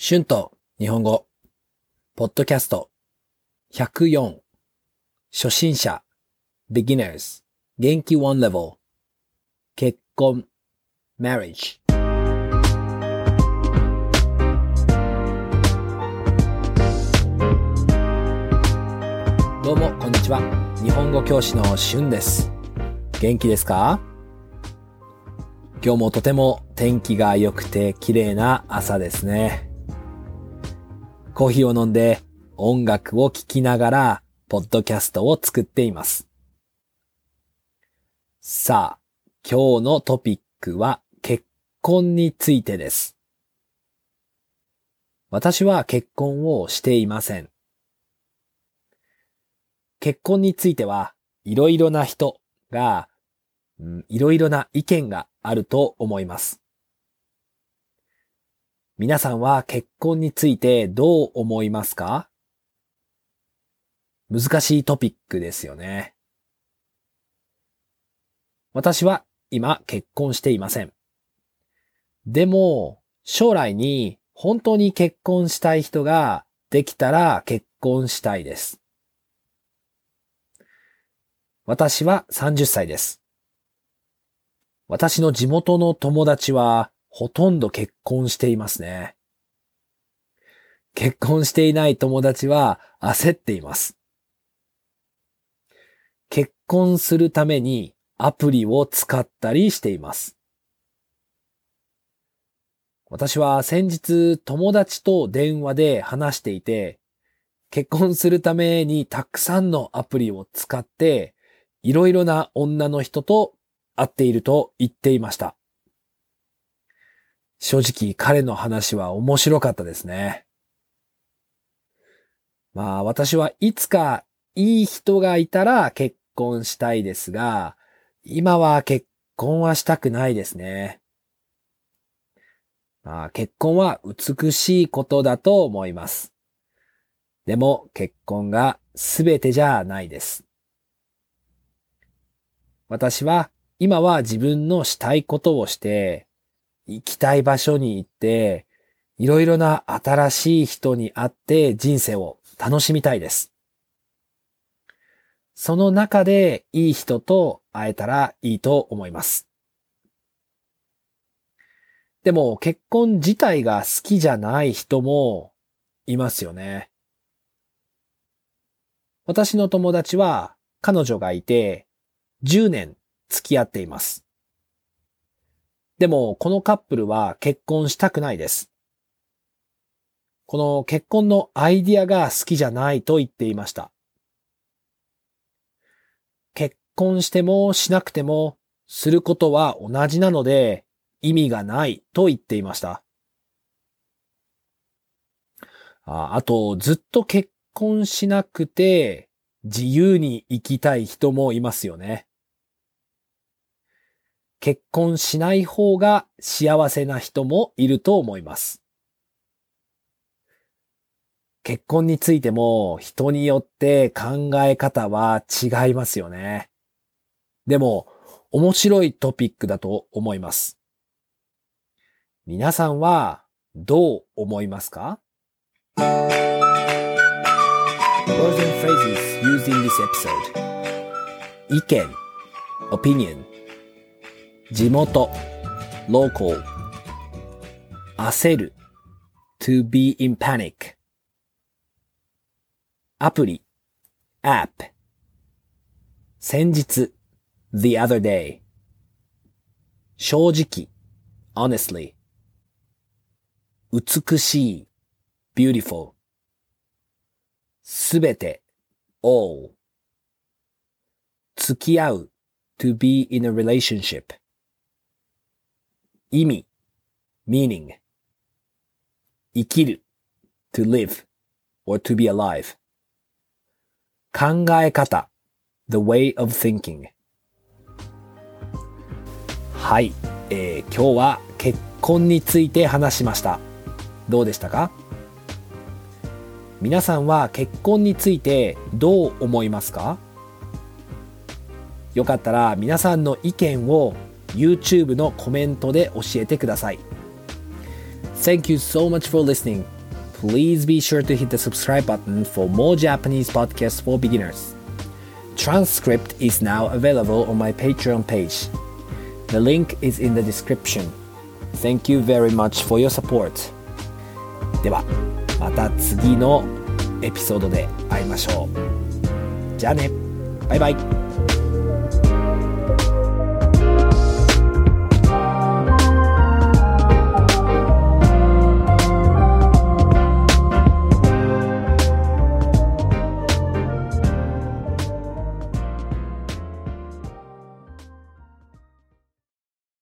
春と日本語、ポッドキャスト、104、初心者、beginners、元気 one level、結婚、marriage。どうも、こんにちは。日本語教師の春です。元気ですか？今日もとても天気が良くて綺麗な朝ですね。コーヒーを飲んで音楽を聴きながら、ポッドキャストを作っています。さあ、今日のトピックは結婚についてです。私は結婚をしていません。結婚についてはいろいろな人が、いろいろな意見があると思います。皆さんは結婚についてどう思いますか？難しいトピックですよね。私は今結婚していません。でも、将来に本当に結婚したい人ができたら結婚したいです。私は30歳です。私の地元の友達はほとんど結婚していますね。結婚していない友達は焦っています。結婚するためにアプリを使ったりしています。私は先日友達と電話で話していて、結婚するためにたくさんのアプリを使って、いろいろな女の人と会っていると言っていました。正直彼の話は面白かったですね。まあ私はいつかいい人がいたら結婚したいですが、今は結婚はしたくないですね。まあ結婚は美しいことだと思います。でも結婚が全てじゃないです。私は今は自分のしたいことをして、行きたい場所に行って、いろいろな新しい人に会って人生を楽しみたいです。その中でいい人と会えたらいいと思います。でも結婚自体が好きじゃない人もいますよね。私の友達は彼女がいて10年付き合っています。でも、このカップルは結婚したくないです。この結婚のアイディアが好きじゃないと言っていました。結婚してもしなくてもすることは同じなので意味がないと言っていました。ああと、ずっと結婚しなくて自由に生きたい人もいますよね。結婚しない方が幸せな人もいると思います。結婚についても人によって考え方は違いますよね。でも面白いトピックだと思います。皆さんはどう思いますか？Words and phrases used in this episode 意見 opinion 地元 local 焦る to be in panic アプリ app 先日 the other day 正直 honestly 美しい beautiful すべて all 付き合う to be in a relationship 意味 meaning 生きる to live or to be alive 考え方 the way of thinking はい、えー今日は結婚について話しました。どうでしたか？皆さんは結婚についてどう思いますか？よかったら皆さんの意見を YouTube のコメントで教えてください。 Thank you so much for listening. Please be sure to hit the subscribe button for more Japanese podcasts for beginners. Transcript is now available on my Patreon page. The link is in the description. Thank you very much for your support. では、また次のエピソードで会いましょう。じゃあね。バイバイ。